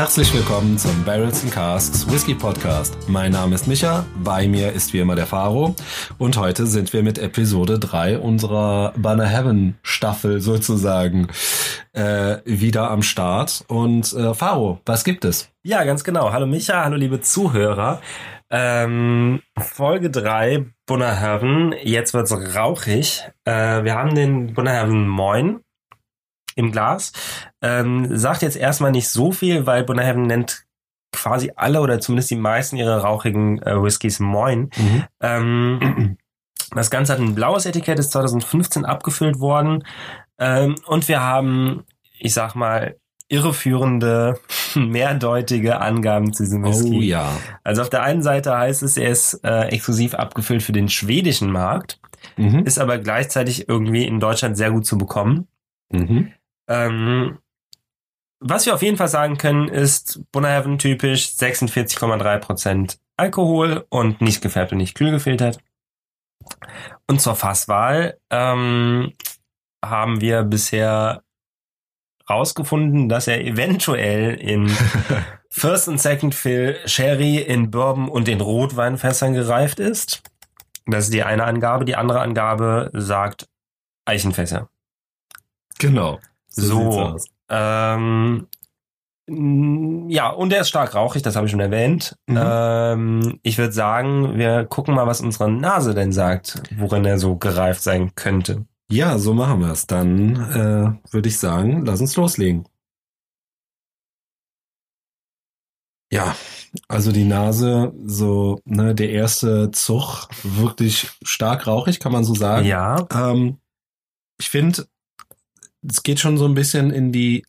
Herzlich willkommen zum Barrels and Casks Whisky Podcast. Mein Name ist Micha, bei mir ist wie immer der Faro und heute sind wir mit Episode 3 unserer Banner Heaven Staffel sozusagen äh, wieder am Start. Und äh, Faro, was gibt es? Ja, ganz genau. Hallo Micha, hallo liebe Zuhörer. Ähm, Folge 3, Bunnerherren. Jetzt wird's rauchig. Äh, wir haben den Bunnerherren Moin im Glas. Ähm, sagt jetzt erstmal nicht so viel, weil Bunnerherren nennt quasi alle oder zumindest die meisten ihrer rauchigen äh, Whiskys Moin. Mhm. Ähm, das Ganze hat ein blaues Etikett, ist 2015 abgefüllt worden. Ähm, und wir haben, ich sag mal, irreführende, mehrdeutige Angaben zu diesem Whisky. Oh ja. Also auf der einen Seite heißt es, er ist äh, exklusiv abgefüllt für den schwedischen Markt, Mhm. ist aber gleichzeitig irgendwie in Deutschland sehr gut zu bekommen. Mhm. Ähm, was wir auf jeden Fall sagen können, ist Bunnerhaven typisch 46,3% Alkohol und nicht gefärbt und nicht kühl gefiltert. Und zur Fasswahl ähm, haben wir bisher rausgefunden, dass er eventuell in First und Second Fill Sherry in Bourbon und in Rotweinfässern gereift ist. Das ist die eine Angabe. Die andere Angabe sagt Eichenfässer. Genau. So. Ähm, ja, und er ist stark rauchig, das habe ich schon erwähnt. Mhm. Ähm, ich würde sagen, wir gucken mal, was unsere Nase denn sagt, worin er so gereift sein könnte. Ja, so machen wir es. Dann äh, würde ich sagen, lass uns loslegen. Ja, also die Nase, so, ne, der erste Zug, wirklich stark rauchig, kann man so sagen. Ja, Ähm, ich finde, es geht schon so ein bisschen in die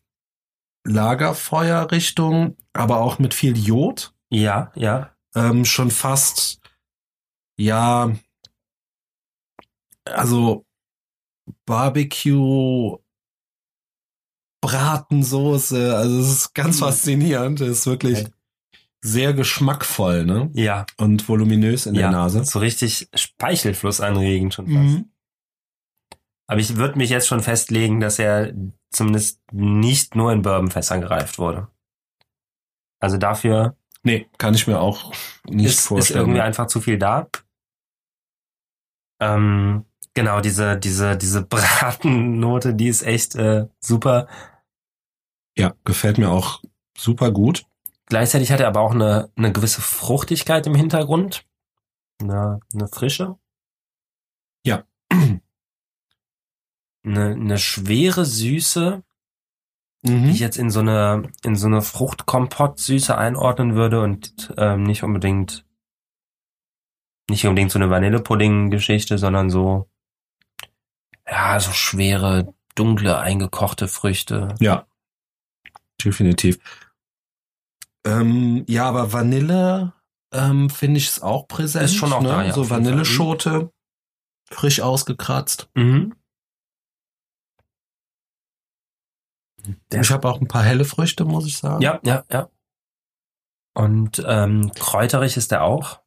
Lagerfeuerrichtung, aber auch mit viel Jod. ja, ja. Ähm, schon fast, ja, also Barbecue, Bratensoße, also es ist ganz Mhm. faszinierend. Es ist wirklich sehr geschmackvoll, ne? Ja, Und voluminös in ja. der Nase. So richtig Speichelfluss anregend schon fast. Mhm. Aber ich würde mich jetzt schon festlegen, dass er zumindest nicht nur in Bourbonfässern gereift wurde. Also dafür Nee, kann ich mir auch nicht ist, ist vorstellen. irgendwie einfach zu viel da. Ähm, genau, diese, diese, diese Bratennote, die ist echt äh, super. ja, gefällt mir auch super gut. Gleichzeitig hat er aber auch eine, eine gewisse Fruchtigkeit im Hintergrund. Eine, eine Frische. Ja. Eine, eine schwere Süße, die Mhm. ich jetzt in so eine, in so eine Fruchtkompott-Süße einordnen würde und ähm, nicht unbedingt, nicht unbedingt so eine Vanillepudding-Geschichte, sondern so, ja, so schwere, dunkle, eingekochte Früchte. Ja, definitiv. Ähm, ja, aber Vanille ähm, finde ich es auch präsent. Ist schon auch ne? da, ja, So Fall. Vanilleschote, frisch ausgekratzt. Mhm. Der ich habe auch ein paar helle Früchte, muss ich sagen. Ja, ja, ja. Und ähm, kräuterig ist er auch.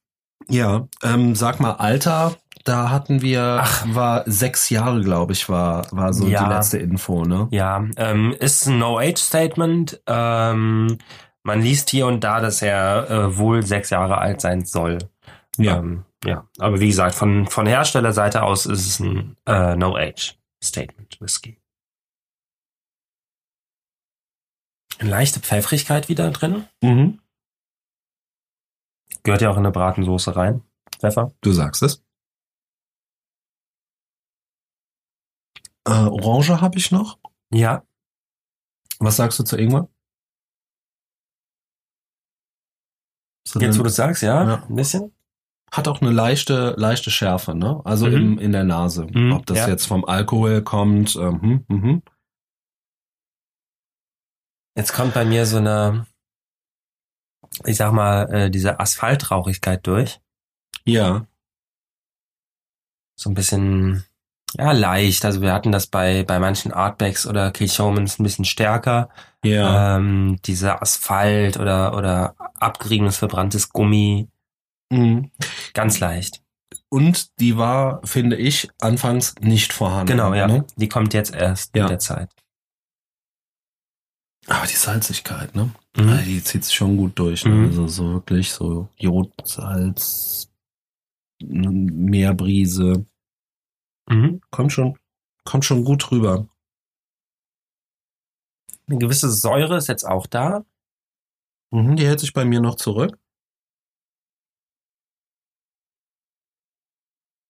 Ja, ähm, sag mal, Alter, da hatten wir, Ach. war sechs Jahre, glaube ich, war, war so Ja. die letzte Info, ne? Ja, ähm, ist ein No-Age-Statement. Ähm, man liest hier und da, dass er äh, wohl sechs Jahre alt sein soll. Ja. Ähm, ja. Aber wie gesagt, von, von Herstellerseite aus ist es ein äh, No-Age-Statement Whisky. Eine leichte Pfeffrigkeit wieder drin. Mhm. Gehört ja auch in eine Bratensoße rein. Pfeffer. Du sagst es. Äh, Orange habe ich noch. Ja. Was sagst du zu Ingwer? So Jetzt, wo du sagst, ja, Ja. ein bisschen. hat auch eine leichte, leichte Schärfe, ne? Also Mhm. im, in der Nase. Mhm, Ob das ja. jetzt vom Alkohol kommt, ähm, mhm, mhm. Jetzt kommt bei mir so eine, ich sag mal, äh, diese Asphaltrauchigkeit durch. Ja. So ein bisschen Ja, leicht. Also wir hatten das bei, bei manchen Artbacks oder Kilchomans ein bisschen stärker. Ja. Ähm, dieser Asphalt oder, oder abgeriebenes, verbranntes Gummi. Mhm. Ganz leicht. Und die war, finde ich, anfangs nicht vorhanden. Genau, ja. Ne? Die kommt jetzt erst Ja. mit der Zeit. Aber die Salzigkeit, ne? Mhm. Ja, Die zieht sich schon gut durch. Ne? Mhm. Also so wirklich so Jod, Salz, Meerbrise. Mhm. Kommt schon, kommt schon gut rüber. Eine gewisse Säure ist jetzt auch da. Mhm, die hält sich bei mir noch zurück.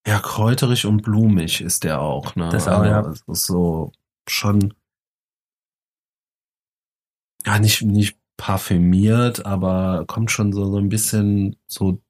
Ja, kräuterig und blumig ist der auch, ne? Das auch, ja. Ist so schon, ja, nicht, nicht parfümiert, aber kommt schon so, so ein bisschen so,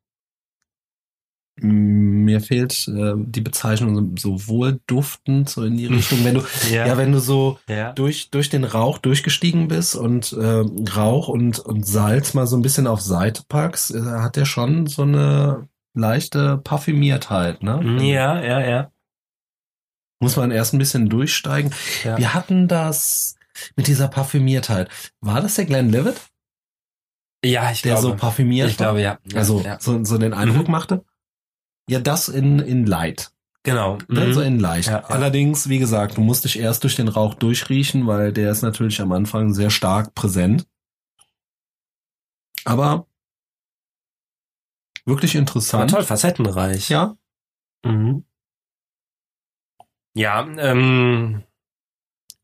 mir fehlt äh, die Bezeichnung so, wohlduftend, so in die Richtung, wenn du, ja, wenn du so, ja. durch, durch den Rauch durchgestiegen bist und äh, Rauch und, und Salz mal so ein bisschen auf Seite packst, äh, hat der schon so eine leichte Parfümiertheit, ne? Ja, ja, ja. Muss man erst ein bisschen durchsteigen. ja. Wir hatten das mit dieser Parfümiertheit. War das der Glenn Levitt, Ja, ich der glaube. so parfümiert ich glaube, ja. ja also ja. so, so den Eindruck Mhm. machte? Ja, das in, in Light. Genau. Ne? Mhm. So in leicht. Ja. Allerdings, wie gesagt, du musst dich erst durch den Rauch durchriechen, weil der ist natürlich am Anfang sehr stark präsent. Aber wirklich interessant. toll, facettenreich. Ja. Mhm. Ja, ähm,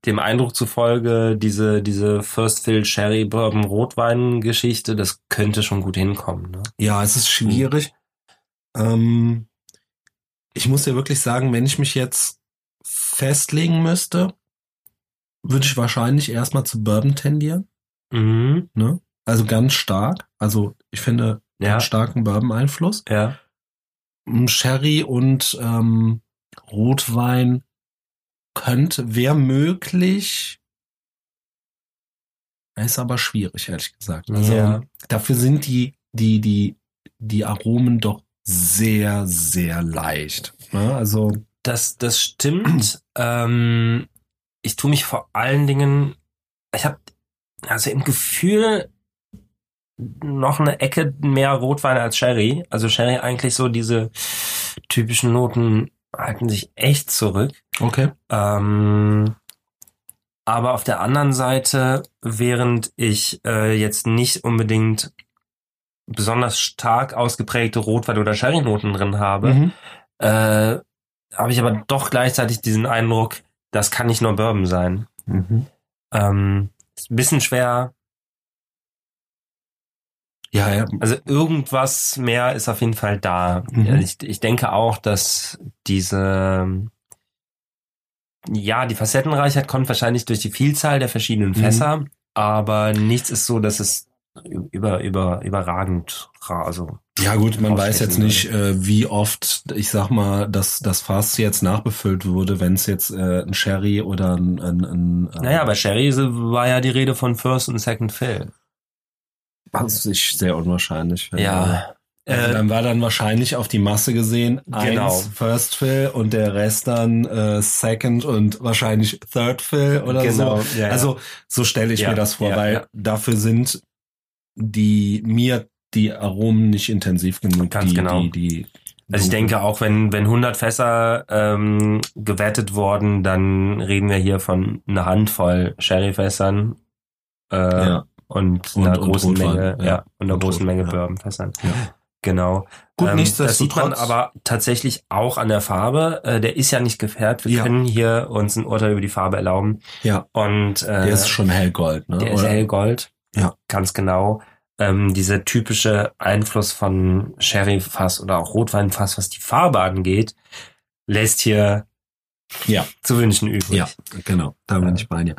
dem Eindruck zufolge, diese, diese First Fill Sherry Bourbon Rotwein Geschichte, das könnte schon gut hinkommen, ne? Ja, es ist schwierig. Ähm, ich muss dir wirklich sagen, wenn ich mich jetzt festlegen müsste, würde ich wahrscheinlich erstmal zu Bourbon tendieren. Mhm. Ne? Also ganz stark. Also ich finde Ja. einen starken Bourbon-Einfluss. Ja. Mm, Sherry und ähm, Rotwein könnte, wäre möglich. Ist aber schwierig, ehrlich gesagt. Also Ja. dafür sind die, die, die, die Aromen doch sehr, sehr leicht. Ne? Also, Das, das stimmt. ähm, ich tue mich vor allen Dingen, ich habe also im Gefühl noch eine Ecke mehr Rotwein als Sherry. Also Sherry eigentlich so diese typischen Noten halten sich echt zurück. okay. Ähm, aber auf der anderen Seite, während ich äh, jetzt nicht unbedingt besonders stark ausgeprägte Rotwein- oder Sherry-Noten drin habe, Mhm. äh, habe ich aber doch gleichzeitig diesen Eindruck, das kann nicht nur Bourbon sein. Mhm. Ähm, ist ein bisschen schwer. Ja, ja. Also irgendwas mehr ist auf jeden Fall da. Mhm. Ich, ich denke auch, dass diese, ja, die Facettenreichheit kommt wahrscheinlich durch die Vielzahl der verschiedenen Mhm. Fässer, aber nichts ist so, dass es über, über, überragend, ra- also, Ja gut, man weiß jetzt nicht, äh, wie oft, ich sag mal, dass das Fass jetzt nachbefüllt wurde, wenn es jetzt äh, ein Sherry oder ein, ein, ein äh, naja, bei Sherry war ja die Rede von First und Second Fill. Was ich sehr unwahrscheinlich finde. Ja. Also dann war dann wahrscheinlich auf die Masse gesehen Genau. eins First Fill und der Rest dann äh, Second und wahrscheinlich Third Fill oder Genau, so. ja, ja. Also so stelle ich Ja, mir das vor, ja, weil ja. dafür sind die mir die Aromen nicht intensiv genug. Ganz die, genau. Die, die Also ich denke auch, wenn, wenn 100 Fässer ähm, gewertet wurden, dann reden wir hier von einer Handvoll Sherryfässern äh, ja. Und, Und- einer und großen Rotwein, Menge, ja. ja, und einer Und großen Menge ja. Bourbonfässern. Ja. Genau. Gut, Ähm. Das sieht man aber tatsächlich auch an der Farbe. Äh, der ist ja nicht gefärbt. Wir Ja. können hier uns ein Urteil über die Farbe erlauben. Ja, Und äh, der ist schon hellgold, ne? der ist Oder? hellgold. Ja. Ganz genau. Ähm, dieser typische Einfluss von Sherryfass oder auch Rotweinfass, was die Farbe angeht, lässt hier Ja. zu wünschen übrig. Ja, genau. Da bin ich bei dir.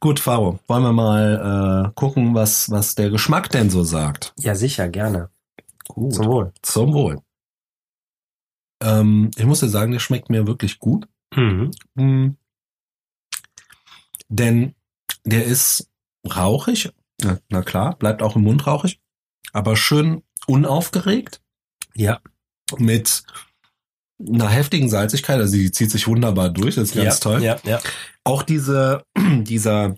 Gut, Faro, wollen wir mal äh, gucken, was, was der Geschmack denn so sagt. Ja, sicher, gerne. Gut. Zum Wohl. Zum Wohl. Ähm, ich muss dir sagen, der schmeckt mir wirklich gut. Mhm. Mm. Denn der ist rauchig. Na, na klar, bleibt auch im Mund rauchig. Aber schön unaufgeregt. Ja. Mit einer heftigen Salzigkeit, also die zieht sich wunderbar durch, das ist ganz ja, toll. Ja, ja. Auch diese, dieser,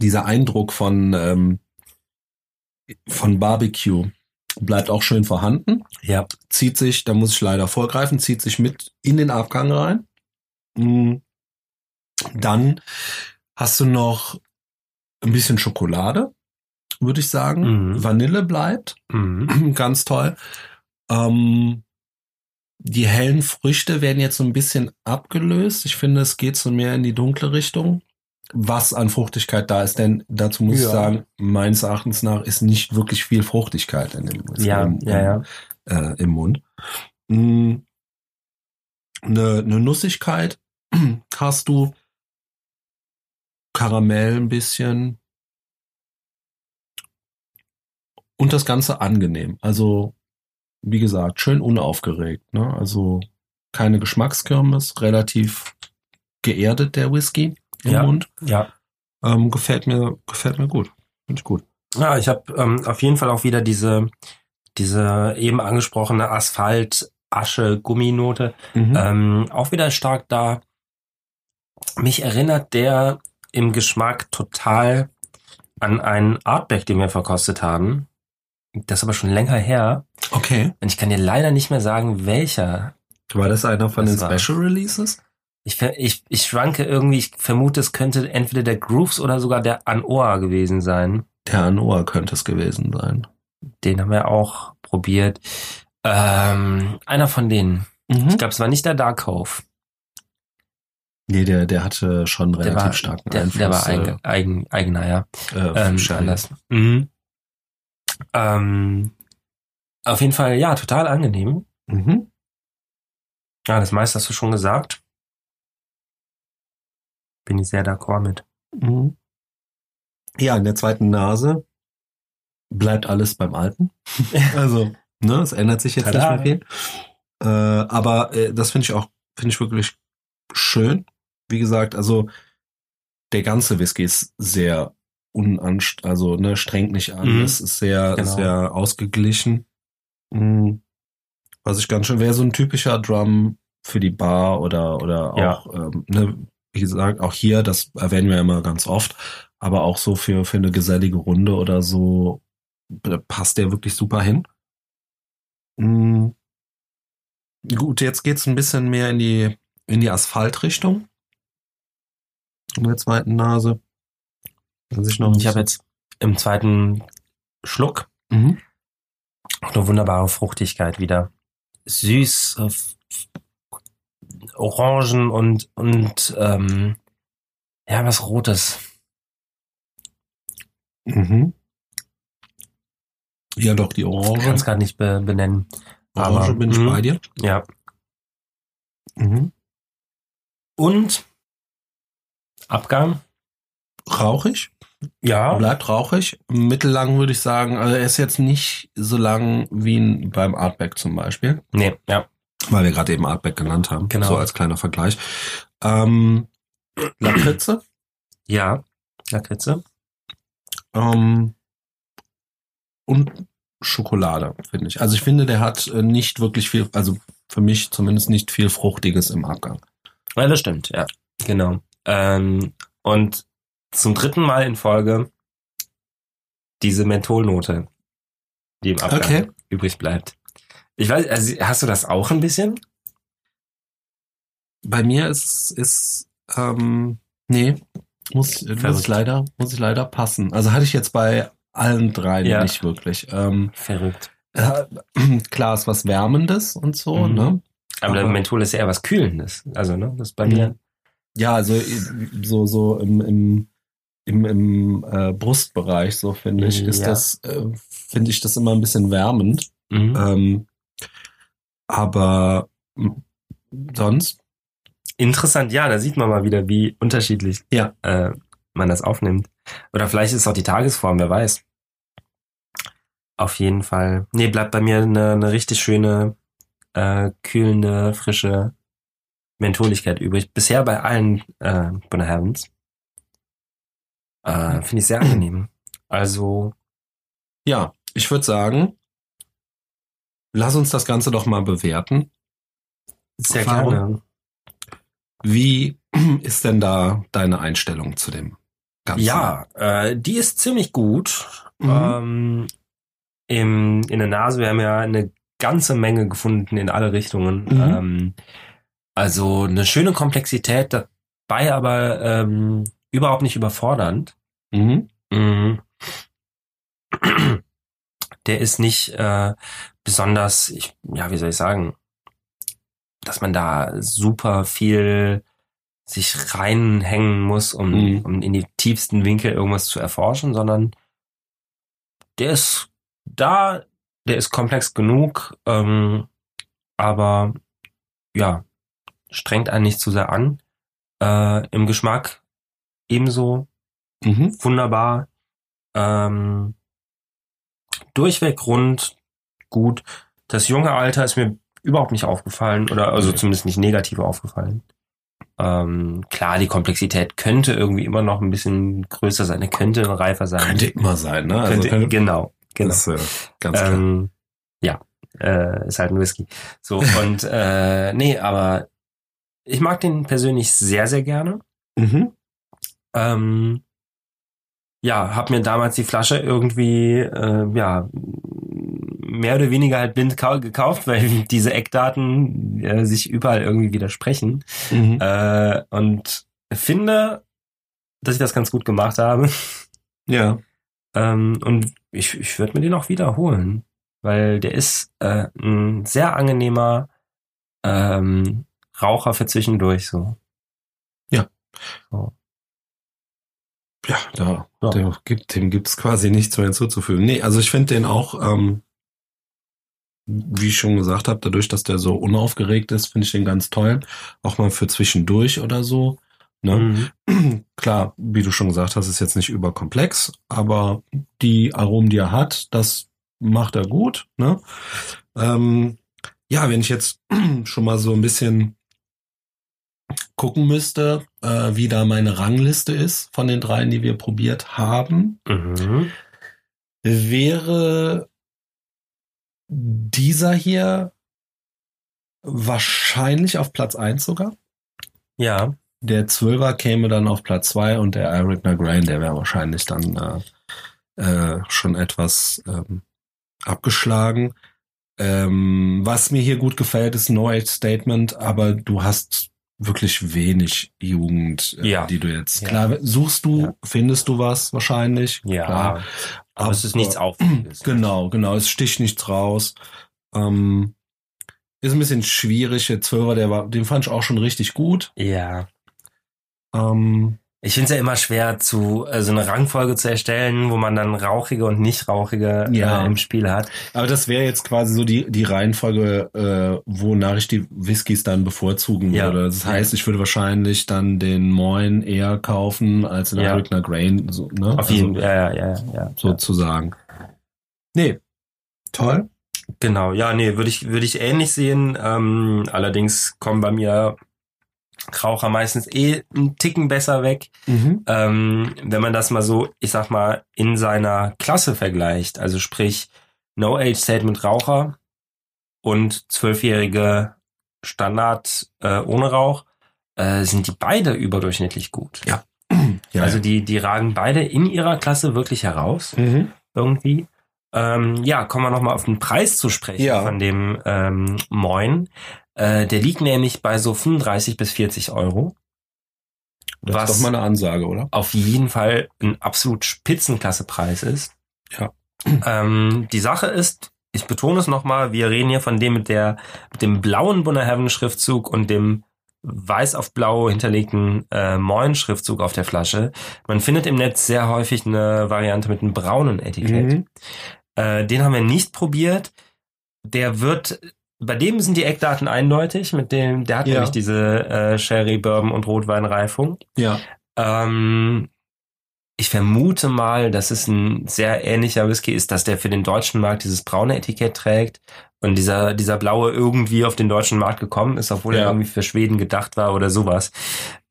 dieser Eindruck von, ähm, von Barbecue bleibt auch schön vorhanden. Ja. Zieht sich, da muss ich leider vorgreifen, zieht sich mit in den Abgang rein. Mm. Dann hast du noch ein bisschen Schokolade, würde ich sagen. Mhm. Vanille bleibt. Mhm. Ganz toll. Ähm, die hellen Früchte werden jetzt so ein bisschen abgelöst. Ich finde, es geht so mehr in die dunkle Richtung. Was an Fruchtigkeit da ist, denn dazu muss ich Ja. sagen, meines Erachtens nach ist nicht wirklich viel Fruchtigkeit in dem, Ja, im, ja, ja. Äh, im Mund. Mm, Eine, eine Nussigkeit hast du, Karamell ein bisschen und das Ganze angenehm. Also wie gesagt, schön unaufgeregt. Ne? Also keine Geschmackskirmes, relativ geerdet der Whisky im Ja. Mund. Ja. Ähm, gefällt mir, gefällt mir gut. Finde ich gut. Ja, ich habe ähm, auf jeden Fall auch wieder diese, diese eben angesprochene Asphalt, Asche, Gumminote. Mhm. Ähm, auch wieder stark da. Mich erinnert der im Geschmack total an einen Artback, den wir verkostet haben. Das ist aber schon länger her. Okay. Und ich kann dir leider nicht mehr sagen, welcher. War das einer von Das den war- Special Releases? Ich, ich, ich schwanke irgendwie, ich vermute, es könnte entweder der Grooves oder sogar der Anoa gewesen sein. Der Anoa könnte es gewesen sein. Den haben wir auch probiert. Ähm, einer von denen. Mhm. Ich glaube, es war nicht der Dark Cove. Nee, der, der hatte schon Der relativ war, starken der, Einfluss. der war eigen, eigen, eigener, ja. äh, Ähm, anders. Mhm. Ähm, auf jeden Fall, ja, total angenehm. Mhm. Ja, das meiste hast du schon gesagt. Bin ich sehr d'accord mit. Mhm. Ja, in der zweiten Nase bleibt alles beim Alten. also, ne, es ändert sich jetzt Tada. nicht mehr viel. Äh, aber äh, das finde ich auch, finde ich wirklich schön. Wie gesagt, also der ganze Whisky ist sehr unanst, also ne, strengt nicht an. Mhm. Es ist sehr, Genau. sehr ausgeglichen. Mhm. Was ich ganz schön wäre, so ein typischer Drum für die Bar oder oder Ja. auch, ähm, ne, wie gesagt, auch hier, das erwähnen wir ja immer ganz oft, aber auch so für für eine gesellige Runde oder so passt der wirklich super hin. Mhm. Gut, jetzt geht's ein bisschen mehr in die in die Asphaltrichtung. In der zweiten Nase. Was ich noch Ich habe jetzt im zweiten Schluck Mhm. auch eine wunderbare Fruchtigkeit wieder. Süß, äh, Orangen und, und ähm, ja, was Rotes. Mhm. Ja, doch, die Ich kann Orange. es gerade nicht be benennen. Orange aber, bin ich mhm. bei dir. Ja. Mhm. Und Abgang? Rauchig. Ja. Bleibt rauchig. Mittellang würde ich sagen. Also er ist jetzt nicht so lang wie beim Artback zum Beispiel. Nee, ja. Weil wir gerade eben Artback genannt haben. Genau. So als kleiner Vergleich. Ähm, Lakritze. Ja. Lakritze. Ähm, und Schokolade, finde ich. Also ich finde, der hat äh, nicht wirklich viel, also für mich zumindest nicht viel Fruchtiges im Abgang. Ja, das stimmt, ja. Genau. Ähm, und zum dritten Mal in Folge diese Mentholnote, die im Abgang Okay. übrig bleibt. Ich weiß, also hast du das auch ein bisschen? Bei mir ist, ist ähm, nee, muss, muss ich leider, muss ich leider passen. Also hatte ich jetzt bei allen drei Ja. nicht wirklich. Ähm, Verrückt. äh, klar ist was Wärmendes und so, Mhm. ne? Aber, der Aber- Menthol ist ja eher was Kühlendes. Also, ne, das ist bei mir. Ja, also äh, so, so im, im, im, im äh, Brustbereich, so finde ich, ist Ja. das, äh, finde ich das immer ein bisschen wärmend. Mhm. Ähm, aber m, sonst, Interessant, ja, da sieht man mal wieder, wie unterschiedlich Ja. äh, man das aufnimmt. Oder vielleicht ist es auch die Tagesform, wer weiß. Auf jeden Fall. Nee, bleibt bei mir eine, eine richtig schöne, äh, kühlende, frische Mentholigkeit übrig. Bisher bei allen äh, Bonner Heavens. Äh, Finde ich sehr angenehm. Also, ja, ich würde sagen, lass uns das Ganze doch mal bewerten. Sehr Erfahrung. gerne. Wie ist denn da deine Einstellung zu dem Ganzen? Ja, äh, die ist ziemlich gut. Mhm. Ähm, im, in der Nase, wir haben ja eine ganze Menge gefunden in alle Richtungen. Mhm. Ähm, also eine schöne Komplexität dabei, aber ähm, überhaupt nicht überfordernd. Mhm. Mhm. Der ist nicht äh, besonders, ich, ja, wie soll ich sagen, dass man da super viel sich reinhängen muss, um, Mhm. um in die tiefsten Winkel irgendwas zu erforschen, sondern der ist da, der ist komplex genug, ähm, aber ja, strengt einen nicht zu sehr an. Äh, Im Geschmack ebenso Mhm. wunderbar. Ähm, durchweg rund, gut. Das junge Alter ist mir überhaupt nicht aufgefallen oder also zumindest nicht negativ aufgefallen. Ähm, klar, die Komplexität könnte irgendwie immer noch ein bisschen größer sein, er könnte reifer sein. Könnte immer sein, ne? Also Könnte- könnte, genau, genau. Das, äh, ganz klar. Ähm, ja, äh, ist halt ein Whisky. So, und äh, nee, aber ich mag den persönlich sehr, sehr gerne. Mhm. Ähm, ja, hab mir damals die Flasche irgendwie, äh, ja, mehr oder weniger halt blind kau- gekauft, weil diese Eckdaten äh, sich überall irgendwie widersprechen. Mhm. Äh, und finde, dass ich das ganz gut gemacht habe. Ja. Ähm, und ich, ich würde mir den auch wiederholen, weil der ist äh, ein sehr angenehmer ähm, Raucher für zwischendurch so. Ja, da, Ja. Der gibt, dem gibt's quasi nichts mehr hinzuzufügen. Nee, also ich finde den auch, ähm, wie ich schon gesagt habe, dadurch, dass der so unaufgeregt ist, finde ich den ganz toll. Auch mal für zwischendurch oder so. Ne? Mhm. Klar, wie du schon gesagt hast, ist jetzt nicht überkomplex, aber die Aromen, die er hat, das macht er gut. Ne? Ähm, ja, wenn ich jetzt schon mal so ein bisschen gucken müsste, äh, wie da meine Rangliste ist von den dreien, die wir probiert haben, Mhm. wäre dieser hier wahrscheinlich auf Platz eins sogar. Ja, Der Zwölfer käme dann auf Platz zwei und der Eric Nagrain, der wäre wahrscheinlich dann äh, äh, schon etwas ähm, abgeschlagen. Ähm, was mir hier gut gefällt, ist No Age Statement, aber du hast wirklich wenig Jugend, äh, Ja. die du jetzt. Ja. Klar, suchst du, Ja. findest du was wahrscheinlich. ja. Klar. Aber es ist nichts Auffälliges. Genau, genau. Es sticht nichts raus. Ähm, ist ein bisschen schwierig. Der Zwölfer, der war, den fand ich auch schon richtig gut. Ja. Ähm, Ich finde es ja immer schwer, zu äh, so eine Rangfolge zu erstellen, wo man dann rauchige und nicht rauchige Ja. äh, im Spiel hat. aber das wäre jetzt quasi so die, die Reihenfolge, äh, wonach ich die Whiskys dann bevorzugen Ja. würde. Das heißt, ich würde wahrscheinlich dann den Moin eher kaufen als den Ja. Grain, so, ne? Auf jeden Fall. Ja, ja, ja, ja. sozusagen. Nee. Toll. Genau, ja, nee, würde ich, würde ich ähnlich sehen. Ähm, allerdings kommen bei mir Raucher meistens eh einen Ticken besser weg. Mhm. Ähm, wenn man das mal so, ich sag mal, in seiner Klasse vergleicht, also sprich No Age Statement Raucher und zwölfjährige Standard äh, ohne Rauch, äh, sind die beide überdurchschnittlich gut. Ja. Ja. Also die, die ragen beide in ihrer Klasse wirklich heraus mhm. irgendwie. Ähm, ja, kommen wir nochmal auf den Preis zu sprechen Ja. von dem ähm, Moin. Äh, der liegt nämlich bei so 35 bis 40 Euro. das was- ist doch mal eine Ansage, oder? Auf jeden Fall ein absolut Spitzenklassepreis ist. Ja. Ähm, die Sache ist, ich betone es nochmal, wir reden hier von dem mit der mit dem blauen Bunner Heaven Schriftzug und dem weiß auf blau hinterlegten äh, Moin Schriftzug auf der Flasche. Man findet im Netz sehr häufig eine Variante mit einem braunen Etikett. Mhm. Äh, den haben wir nicht probiert. Der wird, bei dem sind die Eckdaten eindeutig. Mit dem, der hat Ja. nämlich diese äh, Sherry, Bourbon und Rotweinreifung. Ja. Ähm, ich vermute mal, dass es ein sehr ähnlicher Whisky ist, dass der für den deutschen Markt dieses braune Etikett trägt und dieser, dieser blaue irgendwie auf den deutschen Markt gekommen ist, obwohl er Ja. irgendwie für Schweden gedacht war oder sowas.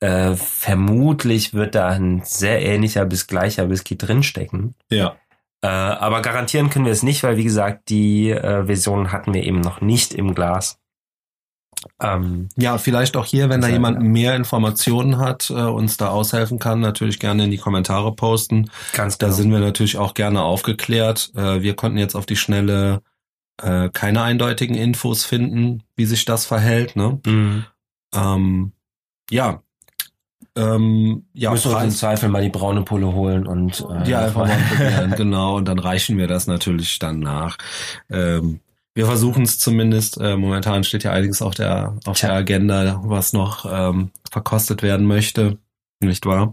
Äh, vermutlich wird da ein sehr ähnlicher bis gleicher Whisky drinstecken. Ja. Äh, aber garantieren können wir es nicht, weil wie gesagt, die äh, Version hatten wir eben noch nicht im Glas. Ähm, Ja, vielleicht auch hier, wenn da jemand mehr Informationen hat, äh, uns da aushelfen kann, natürlich gerne in die Kommentare posten. ganz Da genau. sind wir natürlich auch gerne aufgeklärt. Äh, wir konnten jetzt auf die Schnelle äh, keine eindeutigen Infos finden, wie sich das verhält. Ne? Mhm. Ähm, ja. Ähm, ja, Müssen wir uns im Preis, Zweifel mal die braune Pulle holen und äh, ja, einfach mal genau. Und dann reichen wir das natürlich dann nach. Ähm, wir versuchen es zumindest. Äh, momentan steht ja einiges auf der auf Tja. der Agenda, was noch ähm, verkostet werden möchte, nicht wahr?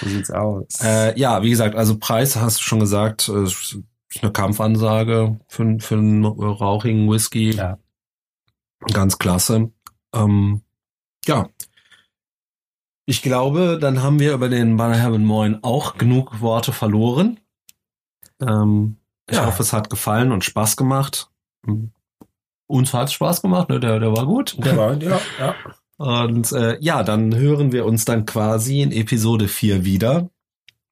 So sieht's aus. Äh, ja, wie gesagt, also Preis hast du schon gesagt, äh, ist eine Kampfansage für, für einen rauchigen Whisky. Ja. Ganz klasse. Ähm, ja. Ich glaube, dann haben wir über den Banner Heaven Moin auch genug Worte verloren. Ähm, ich Ja. hoffe, es hat gefallen und Spaß gemacht. Uns hat es Spaß gemacht, ne? der, der war gut. Der war, ja, ja. Und äh, ja, dann hören wir uns dann quasi in Episode 4 wieder.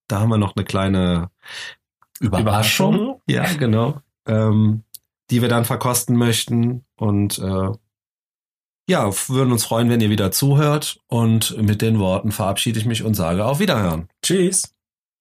Da haben wir noch eine kleine Überraschung. Überraschung. Ja, genau. Ähm, die wir dann verkosten möchten. Und äh, ja, würden uns freuen, wenn ihr wieder zuhört. Und mit den Worten verabschiede ich mich und sage auf Wiederhören. Tschüss.